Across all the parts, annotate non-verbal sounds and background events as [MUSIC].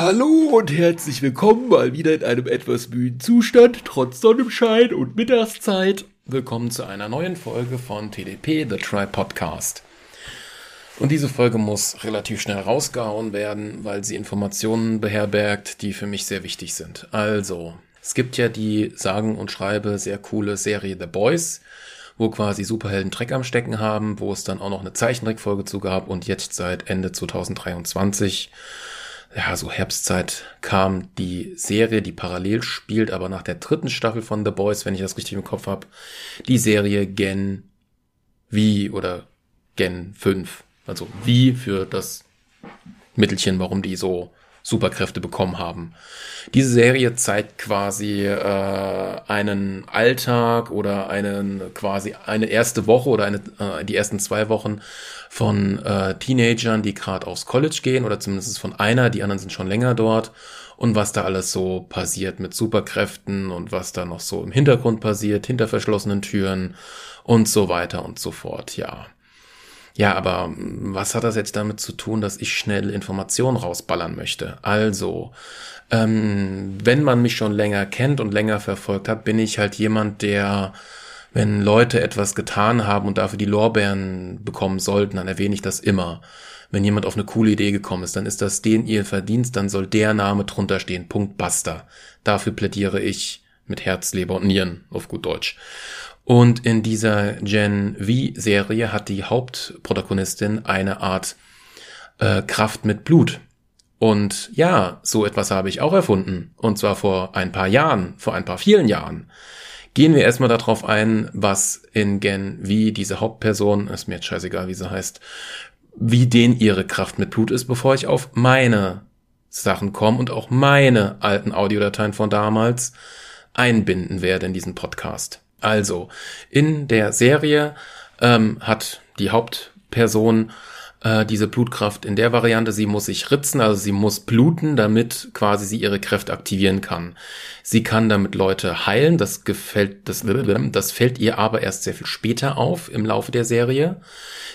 Hallo und herzlich willkommen mal wieder in einem etwas müden Zustand, trotz Sonnenschein und Mittagszeit. Willkommen zu einer neuen Folge von TDP, The Try Podcast. Und diese Folge muss relativ schnell rausgehauen werden, weil sie Informationen beherbergt, die für mich sehr wichtig sind. Also, es gibt ja die sagen und schreibe sehr coole Serie The Boys, wo quasi Superhelden Dreck am Stecken haben, wo es dann auch noch eine Zeichentrickfolge zu gab und jetzt seit Ende 2023 ja, so Herbstzeit kam die Serie, die parallel spielt, aber nach der dritten Staffel von The Boys, wenn ich das richtig im Kopf habe, die Serie Gen V oder Gen 5. Also wie für das Mittelchen, warum die so Superkräfte bekommen haben. Diese Serie zeigt quasi äh, einen Alltag oder einen quasi eine erste Woche oder eine, äh, die ersten zwei Wochen von äh, Teenagern, die gerade aufs College gehen oder zumindest von einer, die anderen sind schon länger dort und was da alles so passiert mit Superkräften und was da noch so im Hintergrund passiert, hinter verschlossenen Türen und so weiter und so fort, ja. Ja, aber was hat das jetzt damit zu tun, dass ich schnell Informationen rausballern möchte? Also, ähm, wenn man mich schon länger kennt und länger verfolgt hat, bin ich halt jemand, der, wenn Leute etwas getan haben und dafür die Lorbeeren bekommen sollten, dann erwähne ich das immer. Wenn jemand auf eine coole Idee gekommen ist, dann ist das den ihr Verdienst, dann soll der Name drunter stehen. Punkt basta. Dafür plädiere ich mit Herz, Leber und Nieren, auf gut Deutsch. Und in dieser Gen V-Serie hat die Hauptprotagonistin eine Art äh, Kraft mit Blut. Und ja, so etwas habe ich auch erfunden. Und zwar vor ein paar Jahren, vor ein paar vielen Jahren. Gehen wir erstmal darauf ein, was in Gen V diese Hauptperson, ist mir jetzt scheißegal, wie sie heißt, wie den ihre Kraft mit Blut ist, bevor ich auf meine Sachen komme und auch meine alten Audiodateien von damals einbinden werde in diesen Podcast. Also, in der Serie ähm, hat die Hauptperson äh, diese Blutkraft in der Variante, sie muss sich ritzen, also sie muss bluten, damit quasi sie ihre Kräfte aktivieren kann. Sie kann damit Leute heilen, das gefällt, das, das fällt ihr aber erst sehr viel später auf im Laufe der Serie.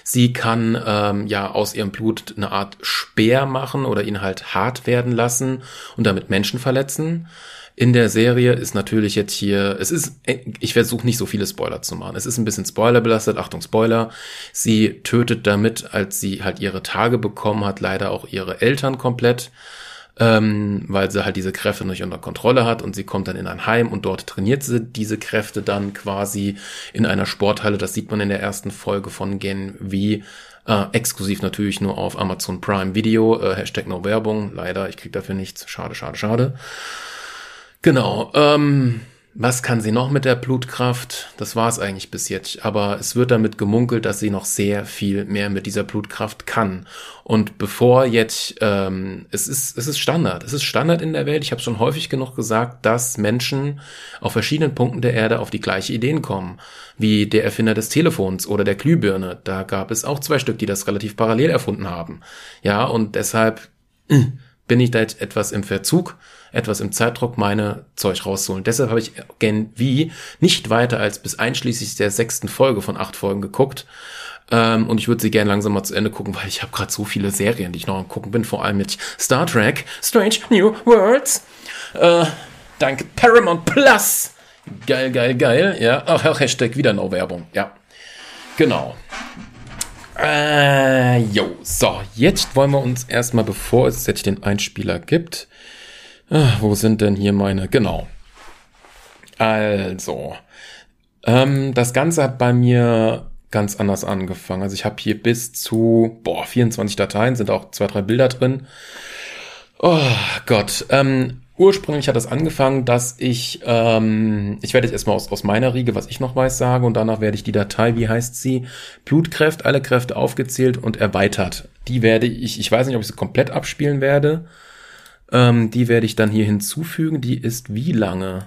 Sie kann ähm, ja aus ihrem Blut eine Art Speer machen oder ihn halt hart werden lassen und damit Menschen verletzen. In der Serie ist natürlich jetzt hier, es ist, ich versuche nicht so viele Spoiler zu machen. Es ist ein bisschen spoilerbelastet, Achtung Spoiler. Sie tötet damit, als sie halt ihre Tage bekommen hat, leider auch ihre Eltern komplett, ähm, weil sie halt diese Kräfte nicht unter Kontrolle hat und sie kommt dann in ein Heim und dort trainiert sie diese Kräfte dann quasi in einer Sporthalle. Das sieht man in der ersten Folge von Gen V. Äh, exklusiv natürlich nur auf Amazon Prime Video, äh, Hashtag no Werbung. Leider, ich krieg dafür nichts. Schade, schade, schade. Genau. Ähm, was kann sie noch mit der Blutkraft? Das war es eigentlich bis jetzt. Aber es wird damit gemunkelt, dass sie noch sehr viel mehr mit dieser Blutkraft kann. Und bevor jetzt, ähm, es ist, es ist Standard. Es ist Standard in der Welt. Ich habe schon häufig genug gesagt, dass Menschen auf verschiedenen Punkten der Erde auf die gleiche Ideen kommen, wie der Erfinder des Telefons oder der Glühbirne. Da gab es auch zwei Stück, die das relativ parallel erfunden haben. Ja, und deshalb bin ich da jetzt etwas im Verzug etwas im Zeitdruck meine Zeug rausholen. Deshalb habe ich Gen V nicht weiter als bis einschließlich der sechsten Folge von acht Folgen geguckt. Ähm, und ich würde sie gerne langsam mal zu Ende gucken, weil ich habe gerade so viele Serien, die ich noch am gucken bin, vor allem mit Star Trek, Strange New Worlds. Äh, danke Paramount Plus. Geil, geil, geil. Ja, ach, Hashtag wieder No Werbung. Ja, genau. Äh, jo, so, jetzt wollen wir uns erstmal, bevor es jetzt den Einspieler gibt, Ach, wo sind denn hier meine? Genau. Also, ähm, das Ganze hat bei mir ganz anders angefangen. Also ich habe hier bis zu, boah, 24 Dateien, sind auch zwei, drei Bilder drin. Oh Gott. Ähm, ursprünglich hat das angefangen, dass ich, ähm, ich werde jetzt erstmal aus, aus meiner Riege, was ich noch weiß, sagen und danach werde ich die Datei, wie heißt sie, Blutkräfte, alle Kräfte aufgezählt und erweitert. Die werde ich, ich weiß nicht, ob ich sie komplett abspielen werde. Ähm, die werde ich dann hier hinzufügen. Die ist wie lange?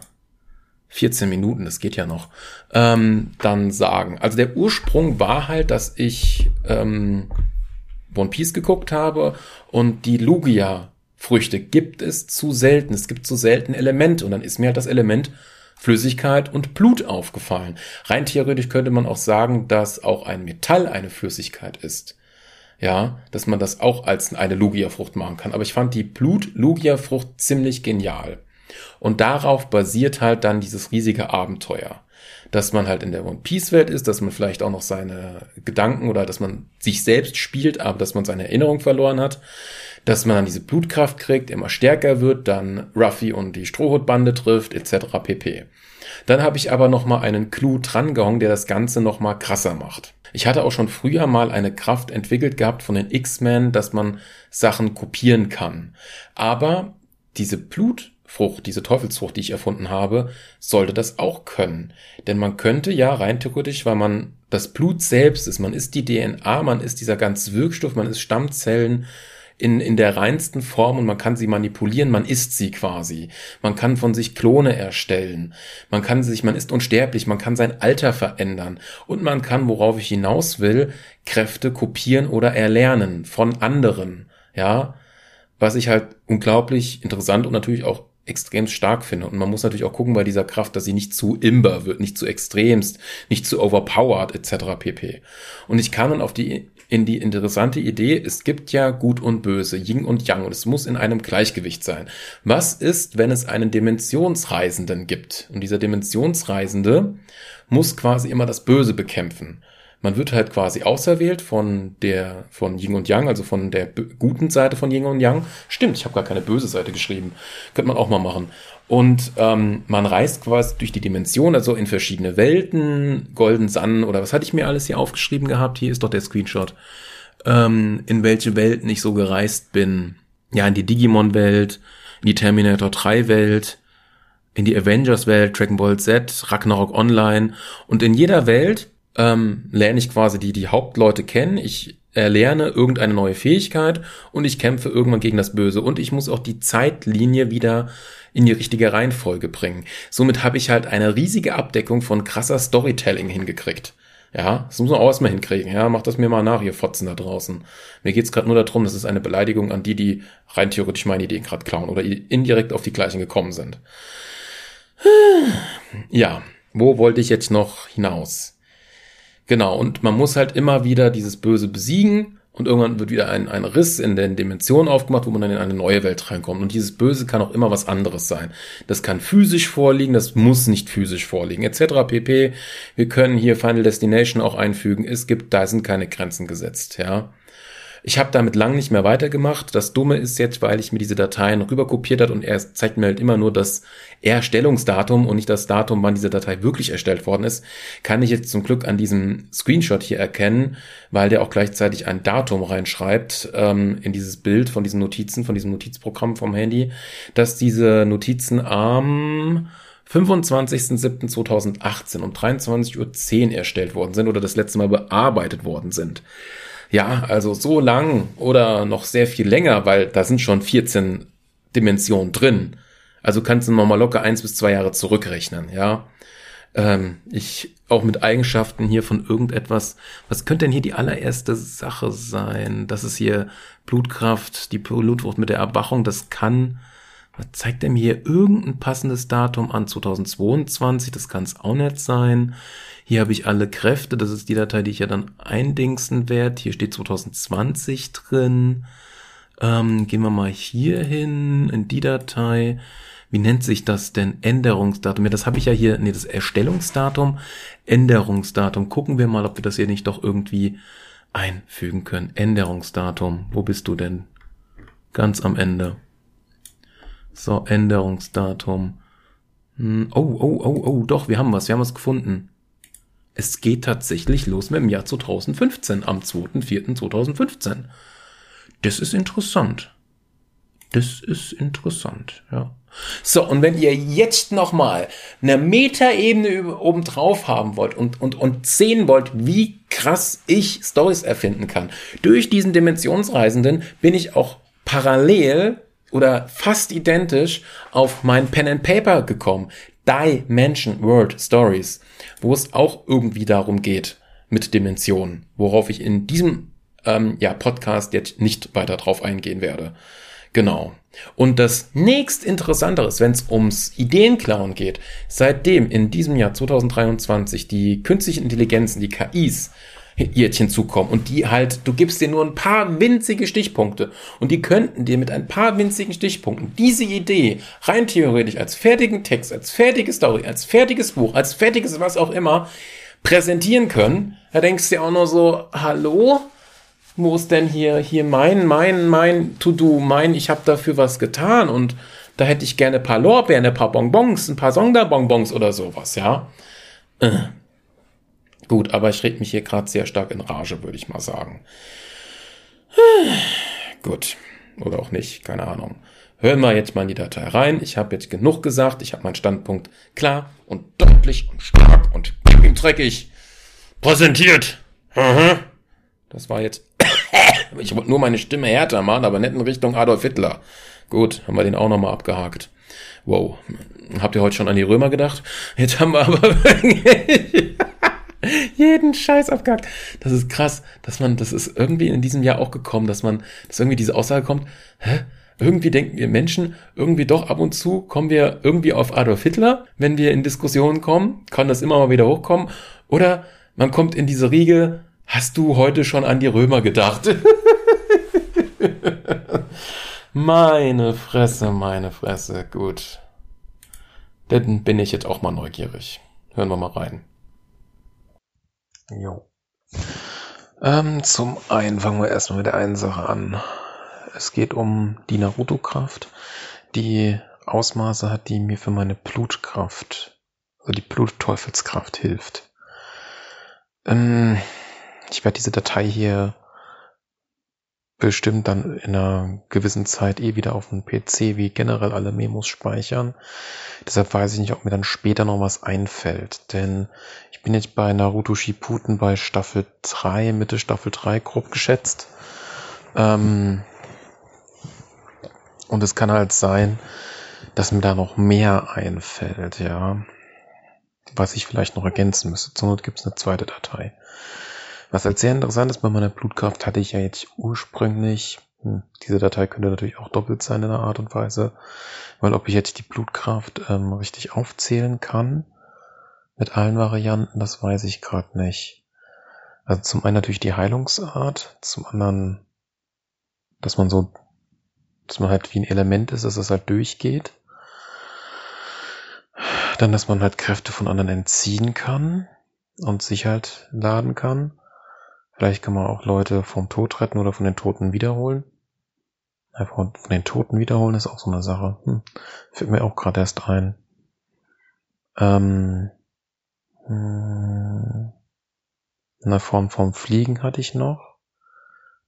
14 Minuten, das geht ja noch. Ähm, dann sagen. Also der Ursprung war halt, dass ich ähm, One Piece geguckt habe und die Lugia-Früchte gibt es zu selten. Es gibt zu selten Elemente und dann ist mir halt das Element Flüssigkeit und Blut aufgefallen. Rein theoretisch könnte man auch sagen, dass auch ein Metall eine Flüssigkeit ist. Ja, dass man das auch als eine Lugia-Frucht machen kann. Aber ich fand die Blut-Lugia-Frucht ziemlich genial. Und darauf basiert halt dann dieses riesige Abenteuer. Dass man halt in der One Piece Welt ist, dass man vielleicht auch noch seine Gedanken oder dass man sich selbst spielt, aber dass man seine Erinnerung verloren hat. Dass man dann diese Blutkraft kriegt, immer stärker wird, dann Ruffy und die Strohhutbande trifft, etc. pp. Dann habe ich aber noch mal einen Clou drangehangen, der das Ganze noch mal krasser macht. Ich hatte auch schon früher mal eine Kraft entwickelt gehabt von den X-Men, dass man Sachen kopieren kann. Aber diese Blutfrucht, diese Teufelsfrucht, die ich erfunden habe, sollte das auch können. Denn man könnte ja rein theoretisch, weil man das Blut selbst ist, man ist die DNA, man ist dieser ganze Wirkstoff, man ist Stammzellen, in, in der reinsten Form und man kann sie manipulieren, man isst sie quasi. Man kann von sich Klone erstellen. Man kann sich, man ist unsterblich, man kann sein Alter verändern. Und man kann, worauf ich hinaus will, Kräfte kopieren oder erlernen von anderen. Ja. Was ich halt unglaublich interessant und natürlich auch extrem stark finde. Und man muss natürlich auch gucken bei dieser Kraft, dass sie nicht zu imber wird, nicht zu extremst, nicht zu overpowered etc. pp. Und ich kann dann auf die in die interessante Idee, es gibt ja Gut und Böse, Yin und Yang und es muss in einem Gleichgewicht sein. Was ist, wenn es einen Dimensionsreisenden gibt? Und dieser Dimensionsreisende muss quasi immer das Böse bekämpfen. Man wird halt quasi auserwählt von der von Yin und Yang, also von der guten Seite von Yin und Yang. Stimmt, ich habe gar keine böse Seite geschrieben. Könnte man auch mal machen. Und ähm, man reist quasi durch die Dimension, also in verschiedene Welten, Golden Sun oder was hatte ich mir alles hier aufgeschrieben gehabt? Hier ist doch der Screenshot. Ähm, in welche Welten ich so gereist bin. Ja, in die Digimon-Welt, in die Terminator 3-Welt, in die Avengers-Welt, Dragon Ball Z, Ragnarok Online. Und in jeder Welt ähm, lerne ich quasi die, die Hauptleute kennen. Ich erlerne irgendeine neue Fähigkeit und ich kämpfe irgendwann gegen das Böse. Und ich muss auch die Zeitlinie wieder in die richtige Reihenfolge bringen. Somit habe ich halt eine riesige Abdeckung von krasser Storytelling hingekriegt. Ja, das muss man auch erstmal hinkriegen. Ja, macht das mir mal nach, ihr Fotzen da draußen. Mir geht's gerade nur darum, das ist eine Beleidigung an die, die rein theoretisch meine Ideen gerade klauen oder indirekt auf die gleichen gekommen sind. Ja, wo wollte ich jetzt noch hinaus? Genau, und man muss halt immer wieder dieses Böse besiegen und irgendwann wird wieder ein, ein Riss in den Dimensionen aufgemacht, wo man dann in eine neue Welt reinkommt. Und dieses Böse kann auch immer was anderes sein. Das kann physisch vorliegen, das muss nicht physisch vorliegen, etc. pp. Wir können hier Final Destination auch einfügen. Es gibt, da sind keine Grenzen gesetzt, ja. Ich habe damit lang nicht mehr weitergemacht. Das Dumme ist jetzt, weil ich mir diese Dateien rüberkopiert hat und er zeigt mir halt immer nur das Erstellungsdatum und nicht das Datum, wann diese Datei wirklich erstellt worden ist, kann ich jetzt zum Glück an diesem Screenshot hier erkennen, weil der auch gleichzeitig ein Datum reinschreibt ähm, in dieses Bild von diesen Notizen, von diesem Notizprogramm vom Handy, dass diese Notizen am 25.07.2018 um 23.10 Uhr erstellt worden sind oder das letzte Mal bearbeitet worden sind. Ja, also so lang oder noch sehr viel länger, weil da sind schon 14 Dimensionen drin. Also kannst du nochmal locker eins bis zwei Jahre zurückrechnen, ja. Ähm, ich auch mit Eigenschaften hier von irgendetwas. Was könnte denn hier die allererste Sache sein? Das ist hier Blutkraft, die Blutwucht mit der Erwachung. Das kann zeigt er mir hier irgendein passendes Datum an? 2022, das kann es auch nicht sein. Hier habe ich alle Kräfte, das ist die Datei, die ich ja dann eindingsen werde. Hier steht 2020 drin. Ähm, gehen wir mal hier hin, in die Datei. Wie nennt sich das denn? Änderungsdatum. Ja, das habe ich ja hier, nee, das Erstellungsdatum, Änderungsdatum. Gucken wir mal, ob wir das hier nicht doch irgendwie einfügen können. Änderungsdatum. Wo bist du denn? Ganz am Ende. So, Änderungsdatum. Hm, oh, oh, oh, oh, doch, wir haben was, wir haben was gefunden. Es geht tatsächlich los mit dem Jahr 2015, am 2.4.2015. Das ist interessant. Das ist interessant, ja. So, und wenn ihr jetzt nochmal eine Metaebene oben drauf haben wollt und, und, und sehen wollt, wie krass ich Stories erfinden kann, durch diesen Dimensionsreisenden bin ich auch parallel oder fast identisch auf mein Pen and Paper gekommen. Dimension World Stories, wo es auch irgendwie darum geht mit Dimensionen, worauf ich in diesem ähm, ja, Podcast jetzt nicht weiter drauf eingehen werde. Genau. Und das nächst Interessantere ist, wenn es ums Ideenklauen geht, seitdem in diesem Jahr 2023 die künstlichen Intelligenzen, die KIs, jetzt hinzukommen und die halt, du gibst dir nur ein paar winzige Stichpunkte und die könnten dir mit ein paar winzigen Stichpunkten diese Idee rein theoretisch als fertigen Text, als fertige Story, als fertiges Buch, als fertiges was auch immer präsentieren können. Da denkst du dir auch nur so, hallo? Wo ist denn hier, hier mein, mein, mein To-Do, mein, ich habe dafür was getan und da hätte ich gerne ein paar Lorbeeren, ein paar Bonbons, ein paar Sonderbonbons oder sowas, ja. Äh. Gut, aber ich rede mich hier gerade sehr stark in Rage, würde ich mal sagen. [SIGHS] Gut. Oder auch nicht, keine Ahnung. Hören wir jetzt mal in die Datei rein. Ich habe jetzt genug gesagt. Ich habe meinen Standpunkt klar und deutlich und stark und dreckig präsentiert. Das war jetzt. [COUGHS] ich wollte nur meine Stimme härter machen, aber nicht in Richtung Adolf Hitler. Gut, haben wir den auch nochmal abgehakt. Wow. Habt ihr heute schon an die Römer gedacht? Jetzt haben wir aber [LAUGHS] [LAUGHS] jeden Scheiß abgehakt. Das ist krass, dass man, das ist irgendwie in diesem Jahr auch gekommen, dass man, dass irgendwie diese Aussage kommt, hä? Irgendwie denken wir Menschen, irgendwie doch ab und zu kommen wir irgendwie auf Adolf Hitler, wenn wir in Diskussionen kommen, kann das immer mal wieder hochkommen. Oder man kommt in diese Riege, hast du heute schon an die Römer gedacht? [LAUGHS] meine Fresse, meine Fresse, gut. Dann bin ich jetzt auch mal neugierig. Hören wir mal rein. Jo. Ähm, zum einen fangen wir erstmal mit der einen Sache an. Es geht um die Naruto-Kraft, die Ausmaße hat, die mir für meine Blutkraft, also die Blutteufelskraft hilft. Ähm, ich werde diese Datei hier bestimmt dann in einer gewissen Zeit eh wieder auf dem PC wie generell alle Memos speichern. Deshalb weiß ich nicht, ob mir dann später noch was einfällt. Denn ich bin jetzt bei Naruto Shippuden bei Staffel 3, Mitte Staffel 3 grob geschätzt. Ähm und es kann halt sein, dass mir da noch mehr einfällt, ja. Was ich vielleicht noch ergänzen müsste. Zur Not gibt es eine zweite Datei. Was als sehr interessant ist bei meiner Blutkraft, hatte ich ja jetzt ursprünglich, hm, diese Datei könnte natürlich auch doppelt sein in einer Art und Weise, weil ob ich jetzt die Blutkraft ähm, richtig aufzählen kann mit allen Varianten, das weiß ich gerade nicht. Also zum einen natürlich die Heilungsart, zum anderen, dass man so, dass man halt wie ein Element ist, dass es halt durchgeht. Dann, dass man halt Kräfte von anderen entziehen kann und sich halt laden kann. Vielleicht kann man auch Leute vom Tod retten oder von den Toten wiederholen. Ja, von, den Toten wiederholen ist auch so eine Sache. Hm. Fällt mir auch gerade erst ein. Ähm, hm, eine Form vom Fliegen hatte ich noch,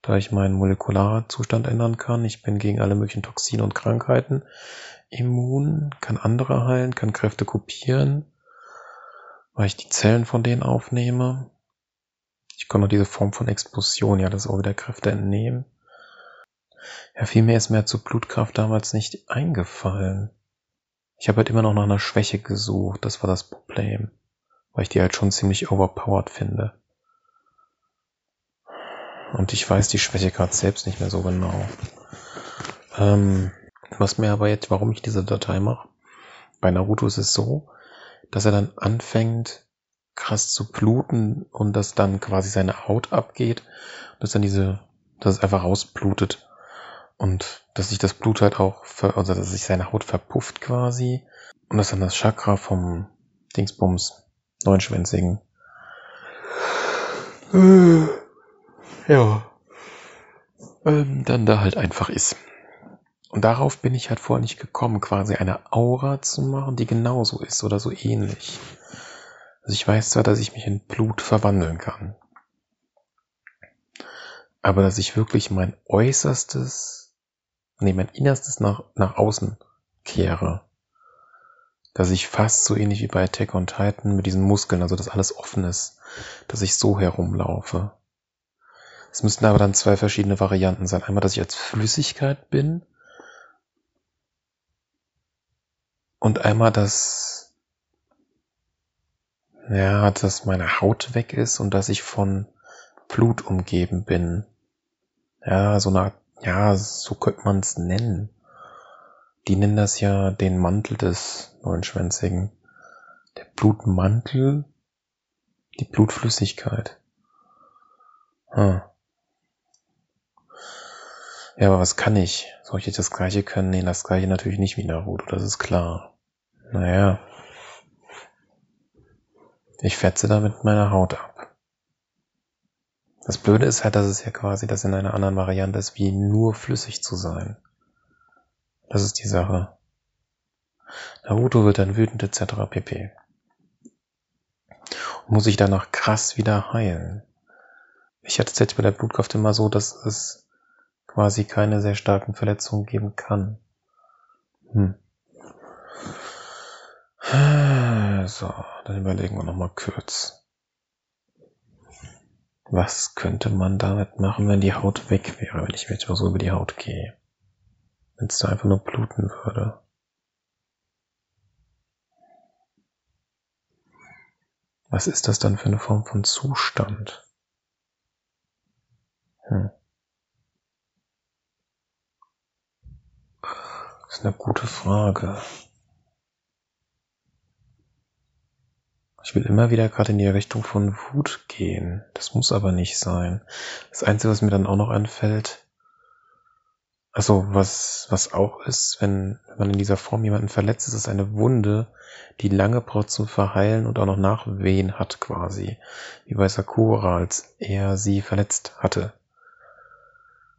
da ich meinen Molekularzustand ändern kann. Ich bin gegen alle möglichen Toxine und Krankheiten immun, kann andere heilen, kann Kräfte kopieren, weil ich die Zellen von denen aufnehme. Ich noch diese Form von Explosion, ja, das auch wieder Kräfte entnehmen. Ja, viel mehr ist mir zur Blutkraft damals nicht eingefallen. Ich habe halt immer noch nach einer Schwäche gesucht, das war das Problem. Weil ich die halt schon ziemlich overpowered finde. Und ich weiß die Schwäche gerade selbst nicht mehr so genau. Ähm, was mir aber jetzt, warum ich diese Datei mache, bei Naruto ist es so, dass er dann anfängt, krass zu bluten und dass dann quasi seine Haut abgeht, dass dann diese, dass es einfach rausblutet und dass sich das Blut halt auch, ver, also dass sich seine Haut verpufft quasi und dass dann das Chakra vom Dingsbums neunschwänzigen [SIGHS] ja ähm, dann da halt einfach ist. Und darauf bin ich halt vorher nicht gekommen, quasi eine Aura zu machen, die genauso ist oder so ähnlich. Also ich weiß zwar, dass ich mich in Blut verwandeln kann. Aber dass ich wirklich mein Äußerstes, nee, mein Innerstes nach, nach außen kehre. Dass ich fast so ähnlich wie bei Attack on Titan mit diesen Muskeln, also dass alles offen ist, dass ich so herumlaufe. Es müssten aber dann zwei verschiedene Varianten sein. Einmal, dass ich als Flüssigkeit bin und einmal, dass ja, dass meine Haut weg ist und dass ich von Blut umgeben bin. Ja, so eine, ja, so könnte man es nennen. Die nennen das ja den Mantel des Neunschwänzigen. Der Blutmantel, die Blutflüssigkeit. Hm. Ja, aber was kann ich? Soll ich jetzt das gleiche können? Nee, das gleiche natürlich nicht wie Naruto, das ist klar. Naja. Ich fetze damit meine Haut ab. Das Blöde ist halt, dass es ja quasi das in einer anderen Variante ist, wie nur flüssig zu sein. Das ist die Sache. Naruto wird dann wütend etc. pp. Und muss sich danach krass wieder heilen. Ich hatte tatsächlich bei der Blutkraft immer so, dass es quasi keine sehr starken Verletzungen geben kann. Hm. So, dann überlegen wir nochmal kurz. Was könnte man damit machen, wenn die Haut weg wäre, wenn ich jetzt mal so über die Haut gehe? Wenn es da einfach nur bluten würde. Was ist das dann für eine Form von Zustand? Hm. Das ist eine gute Frage. Ich will immer wieder gerade in die Richtung von Wut gehen. Das muss aber nicht sein. Das Einzige, was mir dann auch noch einfällt, also was, was auch ist, wenn, wenn man in dieser Form jemanden verletzt, ist es eine Wunde, die lange braucht zum Verheilen und auch noch Nachwehen hat quasi. Wie bei Sakura, als er sie verletzt hatte.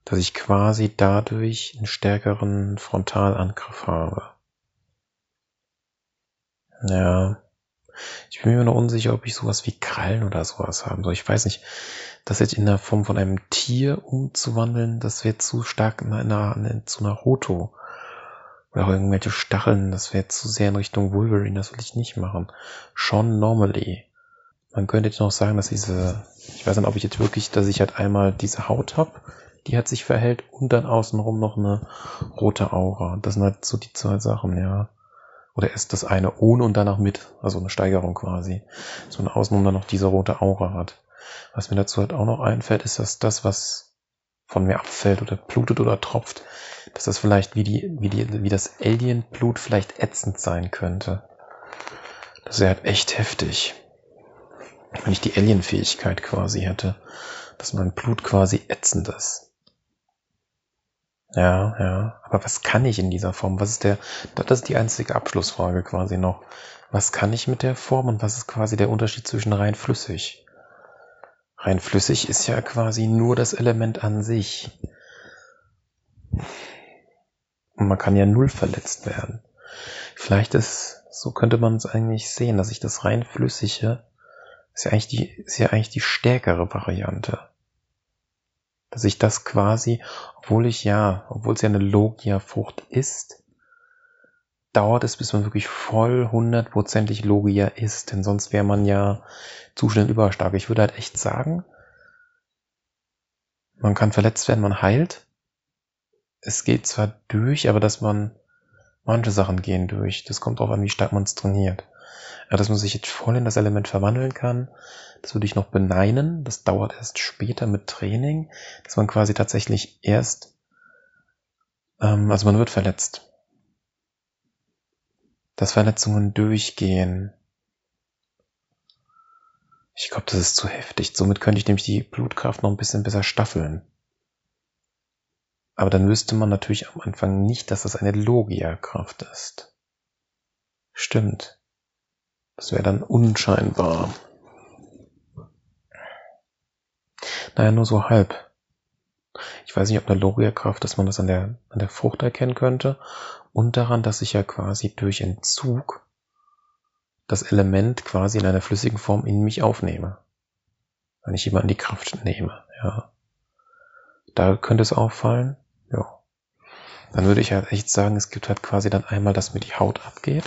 Dass ich quasi dadurch einen stärkeren Frontalangriff habe. Ja. Ich bin mir noch unsicher, ob ich sowas wie Krallen oder sowas haben soll. Ich weiß nicht, das jetzt in der Form von einem Tier umzuwandeln, das wäre zu stark in einer, in, zu Naruto. Oder auch irgendwelche Stacheln, das wäre zu sehr in Richtung Wolverine, das will ich nicht machen. Schon normally. Man könnte jetzt noch sagen, dass diese, ich weiß nicht, ob ich jetzt wirklich, dass ich halt einmal diese Haut hab, die hat sich verhält und dann außenrum noch eine rote Aura. Das sind halt so die zwei Sachen, ja. Oder erst das eine ohne und danach mit, also eine Steigerung quasi. So eine Außenrum dann noch diese rote Aura hat. Was mir dazu halt auch noch einfällt, ist, dass das, was von mir abfällt oder blutet oder tropft, dass das vielleicht wie die, wie die, wie das Alien-Blut vielleicht ätzend sein könnte. Das wäre halt echt heftig. Wenn ich die Alien-Fähigkeit quasi hätte, dass mein Blut quasi ätzend ist. Ja, ja. Aber was kann ich in dieser Form? Was ist der, das ist die einzige Abschlussfrage quasi noch. Was kann ich mit der Form und was ist quasi der Unterschied zwischen rein flüssig? Rein flüssig ist ja quasi nur das Element an sich. Und man kann ja null verletzt werden. Vielleicht ist, so könnte man es eigentlich sehen, dass ich das rein flüssige ist ja eigentlich die, ist ja eigentlich die stärkere Variante. Dass ich das quasi, obwohl ich ja, obwohl es ja eine Logia-Frucht ist, dauert es, bis man wirklich voll hundertprozentig Logia ist, denn sonst wäre man ja zu schnell überstark. Ich würde halt echt sagen, man kann verletzt werden, man heilt. Es geht zwar durch, aber dass man manche Sachen gehen durch. Das kommt darauf an, wie stark man es trainiert. Ja, dass man sich jetzt voll in das Element verwandeln kann, das würde ich noch beneinen. Das dauert erst später mit Training, dass man quasi tatsächlich erst, ähm, also man wird verletzt dass Verletzungen durchgehen. Ich glaube, das ist zu heftig. Somit könnte ich nämlich die Blutkraft noch ein bisschen besser staffeln. Aber dann wüsste man natürlich am Anfang nicht, dass das eine Logia-Kraft ist. Stimmt. Das wäre dann unscheinbar. Naja, nur so halb. Ich weiß nicht, ob eine Logia-Kraft, dass man das an der, an der Frucht erkennen könnte und daran, dass ich ja quasi durch Entzug das Element quasi in einer flüssigen Form in mich aufnehme. Wenn ich jemanden die Kraft nehme, ja. Da könnte es auffallen, ja. Dann würde ich halt echt sagen, es gibt halt quasi dann einmal, dass mir die Haut abgeht,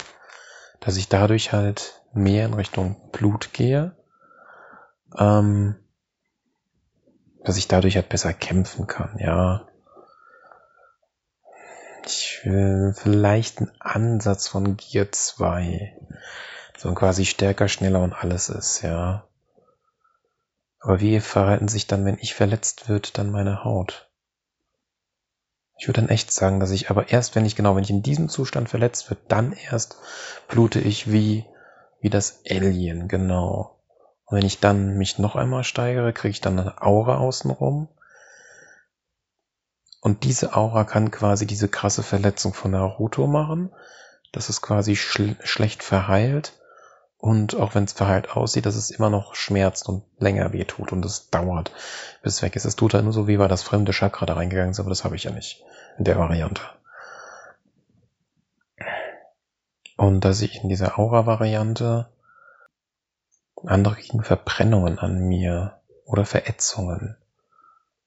dass ich dadurch halt mehr in Richtung Blut gehe, ähm, dass ich dadurch halt besser kämpfen kann, ja ich will vielleicht einen Ansatz von Gear 2. So quasi stärker, schneller und alles ist, ja. Aber wie verhalten sich dann, wenn ich verletzt wird, dann meine Haut? Ich würde dann echt sagen, dass ich aber erst, wenn ich genau, wenn ich in diesem Zustand verletzt wird, dann erst blute ich wie, wie das Alien, genau. Und wenn ich dann mich noch einmal steigere, kriege ich dann eine Aura außenrum. Und diese Aura kann quasi diese krasse Verletzung von Naruto machen. Das ist quasi schl schlecht verheilt. Und auch wenn es verheilt aussieht, dass es immer noch schmerzt und länger wehtut und es dauert, bis es weg ist. Es tut halt nur so weh, weil das fremde Chakra da reingegangen ist, aber das habe ich ja nicht in der Variante. Und dass ich in dieser Aura-Variante andere kriegen Verbrennungen an mir oder Verätzungen.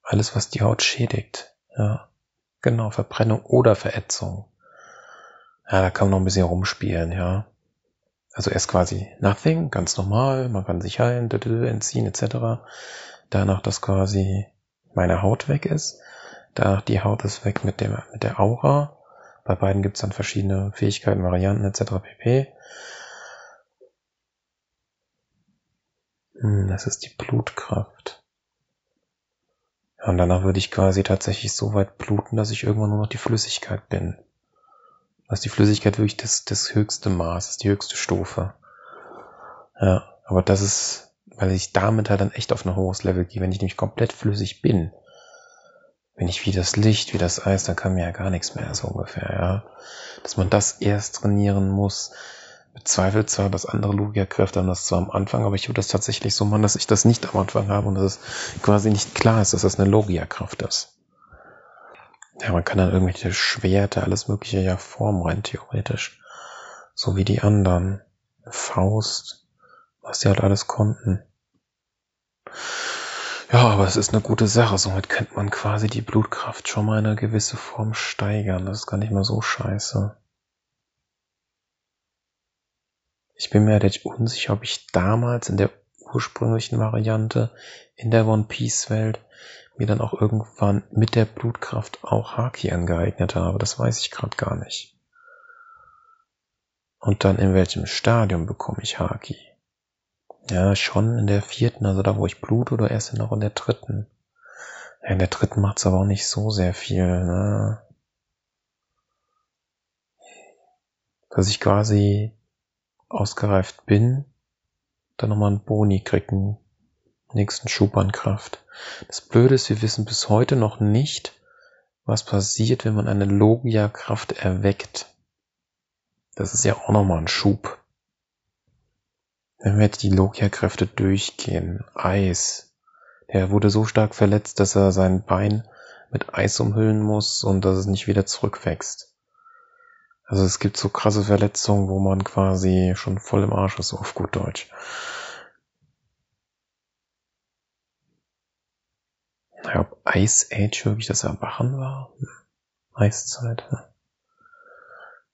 Alles, was die Haut schädigt. Ja, genau, Verbrennung oder Verätzung. Ja, da kann man noch ein bisschen rumspielen, ja. Also erst quasi nothing, ganz normal, man kann sich heilen, entziehen etc. Danach, dass quasi meine Haut weg ist. Danach die Haut ist weg mit, dem, mit der Aura. Bei beiden gibt es dann verschiedene Fähigkeiten, Varianten etc. pp. Hm, das ist die Blutkraft. Ja, und danach würde ich quasi tatsächlich so weit bluten, dass ich irgendwann nur noch die Flüssigkeit bin. Was die Flüssigkeit wirklich das, das höchste Maß ist, die höchste Stufe. Ja, aber das ist, weil ich damit halt dann echt auf ein hohes Level gehe. Wenn ich nämlich komplett flüssig bin, bin ich wie das Licht, wie das Eis, dann kann mir ja gar nichts mehr so ungefähr, ja. Dass man das erst trainieren muss, bezweifelt zwar, dass andere Logia-Kräfte haben das zwar am Anfang, aber ich würde das tatsächlich so machen, dass ich das nicht am Anfang habe und dass es quasi nicht klar ist, dass das eine Logia-Kraft ist. Ja, man kann dann irgendwelche Schwerte, alles mögliche ja formen, rein theoretisch. So wie die anderen. Faust, was die halt alles konnten. Ja, aber es ist eine gute Sache. Somit könnte man quasi die Blutkraft schon mal in eine gewisse Form steigern. Das ist gar nicht mal so scheiße. Ich bin mir halt unsicher, ob ich damals in der ursprünglichen Variante in der One Piece Welt mir dann auch irgendwann mit der Blutkraft auch Haki angeeignet habe. Das weiß ich gerade gar nicht. Und dann in welchem Stadium bekomme ich Haki? Ja, schon in der vierten, also da wo ich Blut oder erst noch in der dritten. Ja, in der dritten macht's aber auch nicht so sehr viel, ne? Dass ich quasi ausgereift bin, dann nochmal einen Boni kriegen, nächsten Schub an Kraft. Das Blöde ist, wir wissen bis heute noch nicht, was passiert, wenn man eine Logia-Kraft erweckt. Das ist ja auch nochmal ein Schub. Wenn wir jetzt die Logia-Kräfte durchgehen, Eis, der wurde so stark verletzt, dass er sein Bein mit Eis umhüllen muss und dass es nicht wieder zurückwächst. Also es gibt so krasse Verletzungen, wo man quasi schon voll im Arsch ist, auf gut Deutsch. Ja, ob Ice Age wirklich das Erwachen war? Eiszeit.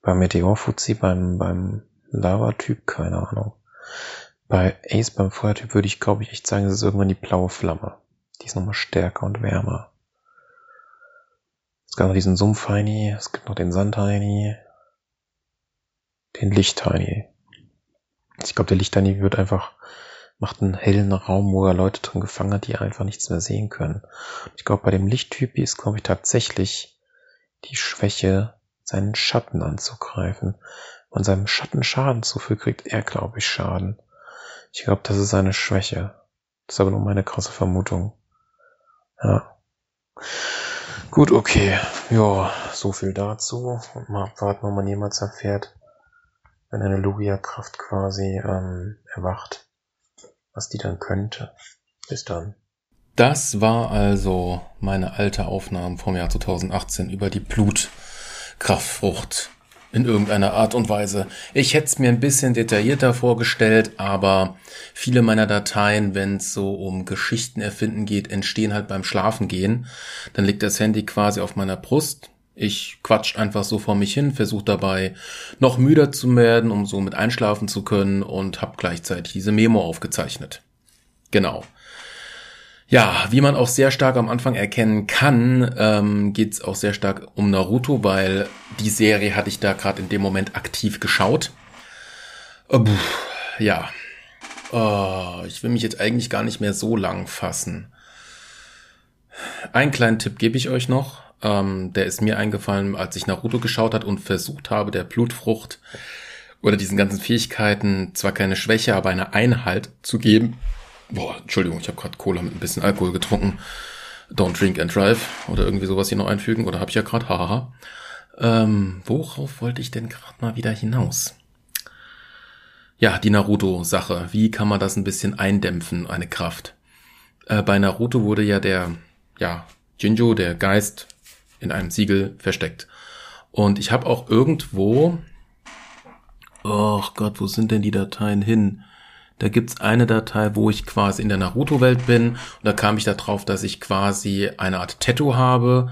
Beim Meteorfuzzi, beim, beim Lava-Typ, keine Ahnung. Bei Ace, beim Feuertyp, würde ich, glaube ich, echt sagen, es ist irgendwann die blaue Flamme. Die ist nochmal stärker und wärmer. Es gab noch diesen Sumpfheini, es gibt noch den Sandheini, den Lichtheini. Ich glaube, der Lichtheini wird einfach macht einen hellen Raum, wo er Leute drin gefangen hat, die einfach nichts mehr sehen können. Ich glaube, bei dem Lichttypi ist, glaube ich, tatsächlich die Schwäche, seinen Schatten anzugreifen. Wenn seinem Schatten Schaden zufügt, kriegt er, glaube ich, Schaden. Ich glaube, das ist seine Schwäche. Das ist aber nur meine krasse Vermutung. Ja. Gut, okay. Ja, so viel dazu. Und mal abwarten, ob man jemals erfährt, wenn eine Logia-Kraft quasi ähm, erwacht was die dann könnte. Bis dann. Das war also meine alte Aufnahme vom Jahr 2018 über die Blutkraftfrucht in irgendeiner Art und Weise. Ich hätte es mir ein bisschen detaillierter vorgestellt, aber viele meiner Dateien, wenn es so um Geschichten erfinden geht, entstehen halt beim Schlafengehen. Dann liegt das Handy quasi auf meiner Brust. Ich quatsch einfach so vor mich hin, versuche dabei noch müder zu werden, um so mit einschlafen zu können und habe gleichzeitig diese Memo aufgezeichnet. Genau. Ja, wie man auch sehr stark am Anfang erkennen kann, ähm, geht es auch sehr stark um Naruto, weil die Serie hatte ich da gerade in dem Moment aktiv geschaut. Oh, ja, oh, ich will mich jetzt eigentlich gar nicht mehr so lang fassen. Einen kleinen Tipp gebe ich euch noch. Ähm, der ist mir eingefallen, als ich Naruto geschaut hat und versucht habe, der Blutfrucht oder diesen ganzen Fähigkeiten zwar keine Schwäche, aber eine Einhalt zu geben. Boah, Entschuldigung, ich habe gerade Cola mit ein bisschen Alkohol getrunken. Don't drink and drive oder irgendwie sowas hier noch einfügen oder habe ich ja gerade, hahaha. Ähm, worauf wollte ich denn gerade mal wieder hinaus? Ja, die Naruto-Sache. Wie kann man das ein bisschen eindämpfen, eine Kraft? Äh, bei Naruto wurde ja der, ja, Jinjo, der Geist, in einem Siegel versteckt. Und ich habe auch irgendwo, oh Gott, wo sind denn die Dateien hin? Da gibt's eine Datei, wo ich quasi in der Naruto-Welt bin. Und da kam ich darauf, dass ich quasi eine Art Tattoo habe,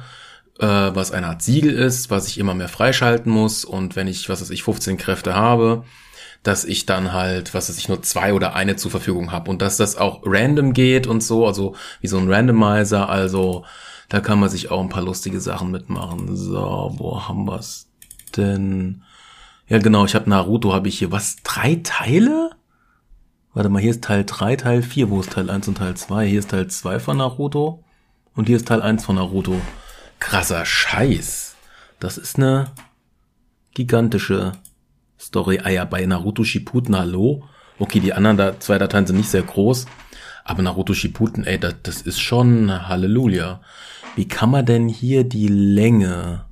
äh, was eine Art Siegel ist, was ich immer mehr freischalten muss. Und wenn ich, was weiß ich, 15 Kräfte habe, dass ich dann halt, was weiß ich, nur zwei oder eine zur Verfügung habe. Und dass das auch random geht und so, also wie so ein Randomizer. Also da kann man sich auch ein paar lustige Sachen mitmachen. So, wo haben wir's denn? Ja, genau, ich habe Naruto, habe ich hier was? Drei Teile? Warte mal, hier ist Teil 3, Teil 4. Wo ist Teil 1 und Teil 2? Hier ist Teil 2 von Naruto. Und hier ist Teil 1 von Naruto. Krasser Scheiß. Das ist eine gigantische Story. Ah ja, bei Naruto Shippuden, hallo? Okay, die anderen da, zwei Dateien sind nicht sehr groß. Aber Naruto Shippuden, ey, das, das ist schon Halleluja. Wie kann man denn hier die Länge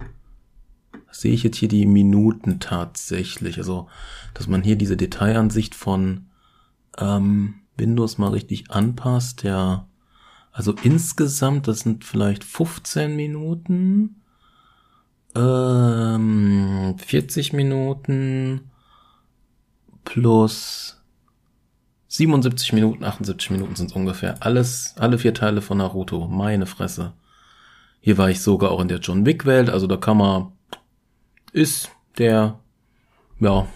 sehe ich jetzt hier die Minuten tatsächlich. Also, dass man hier diese Detailansicht von ähm, Windows mal richtig anpasst, ja. Also insgesamt, das sind vielleicht 15 Minuten, ähm, 40 Minuten plus 77 Minuten, 78 Minuten sind ungefähr. Alles, alle vier Teile von Naruto. Meine Fresse. Hier war ich sogar auch in der John Wick Welt, also da kann man, ist der, ja,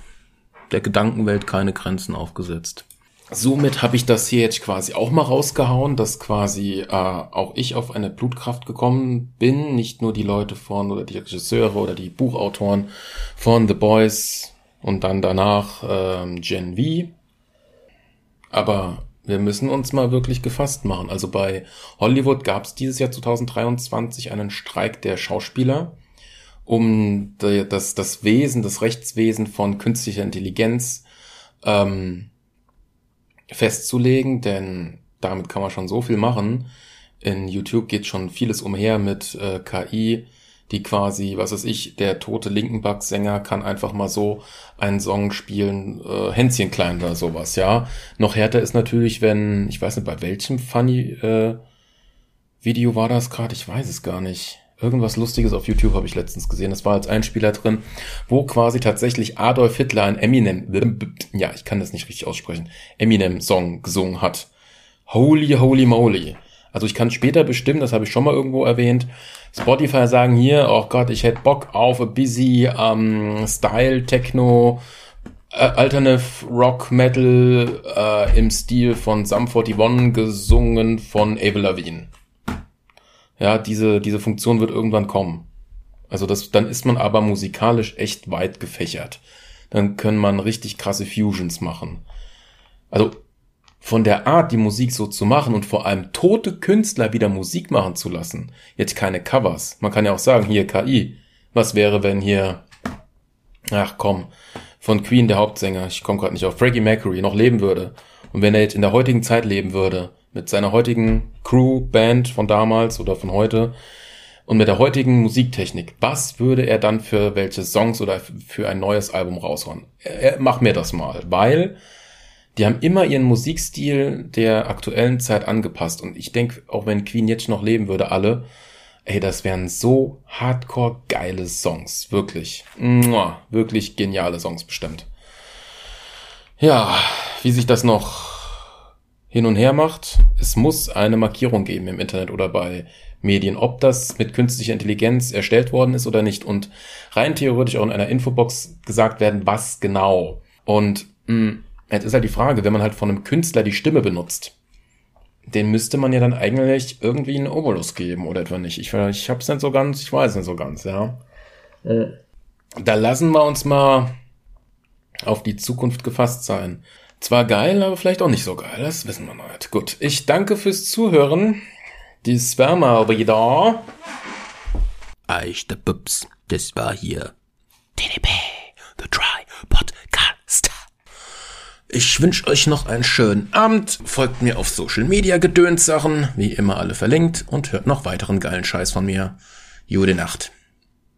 der Gedankenwelt keine Grenzen aufgesetzt somit habe ich das hier jetzt quasi auch mal rausgehauen, dass quasi äh, auch ich auf eine Blutkraft gekommen bin. Nicht nur die Leute von oder die Regisseure oder die Buchautoren von The Boys und dann danach ähm, Gen V. Aber wir müssen uns mal wirklich gefasst machen. Also bei Hollywood gab es dieses Jahr 2023 einen Streik der Schauspieler, um das, das Wesen, das Rechtswesen von künstlicher Intelligenz ähm, festzulegen, denn damit kann man schon so viel machen. In YouTube geht schon vieles umher mit äh, KI, die quasi, was weiß ich, der tote Linkenback-Sänger kann einfach mal so einen Song spielen, äh, Hänschen klein oder sowas, ja. Noch härter ist natürlich, wenn, ich weiß nicht, bei welchem Funny äh, Video war das gerade, ich weiß es gar nicht. Irgendwas Lustiges auf YouTube habe ich letztens gesehen. Das war als Einspieler drin, wo quasi tatsächlich Adolf Hitler ein Eminem, ja, ich kann das nicht richtig aussprechen, Eminem-Song gesungen hat. Holy, holy moly. Also ich kann später bestimmen, das habe ich schon mal irgendwo erwähnt. Spotify sagen hier, oh Gott, ich hätte Bock auf a busy um, Style, Techno, äh, Alternative Rock Metal äh, im Stil von Sum 41 gesungen von Avril Lavigne ja, diese, diese Funktion wird irgendwann kommen. Also das, dann ist man aber musikalisch echt weit gefächert. Dann können man richtig krasse Fusions machen. Also von der Art, die Musik so zu machen und vor allem tote Künstler wieder Musik machen zu lassen. Jetzt keine Covers. Man kann ja auch sagen, hier KI. Was wäre, wenn hier, ach komm, von Queen der Hauptsänger, ich komme gerade nicht auf, Freddie Mercury noch leben würde. Und wenn er jetzt in der heutigen Zeit leben würde, mit seiner heutigen Crew, Band von damals oder von heute und mit der heutigen Musiktechnik, was würde er dann für welche Songs oder für ein neues Album raushauen? Er, mach mir das mal, weil die haben immer ihren Musikstil der aktuellen Zeit angepasst und ich denke, auch wenn Queen jetzt noch leben würde, alle, ey, das wären so hardcore geile Songs, wirklich, Mua, wirklich geniale Songs bestimmt. Ja, wie sich das noch hin und her macht. Es muss eine Markierung geben im Internet oder bei Medien, ob das mit künstlicher Intelligenz erstellt worden ist oder nicht. Und rein theoretisch auch in einer Infobox gesagt werden, was genau. Und mh, hm, jetzt ist halt die Frage, wenn man halt von einem Künstler die Stimme benutzt, den müsste man ja dann eigentlich irgendwie einen Obolus geben oder etwa nicht. Ich, ich hab's nicht so ganz, ich weiß nicht so ganz, ja. Äh. Da lassen wir uns mal auf die Zukunft gefasst sein. Zwar geil, aber vielleicht auch nicht so geil. Das wissen wir noch nicht. Gut. Ich danke fürs Zuhören. Dies war mal wieder. Eichte Pups. Das war hier. TDP. The Try Podcast. Ich wünsche euch noch einen schönen Abend. Folgt mir auf Social Media Gedönssachen, wie immer alle verlinkt und hört noch weiteren geilen Scheiß von mir. Jude Nacht.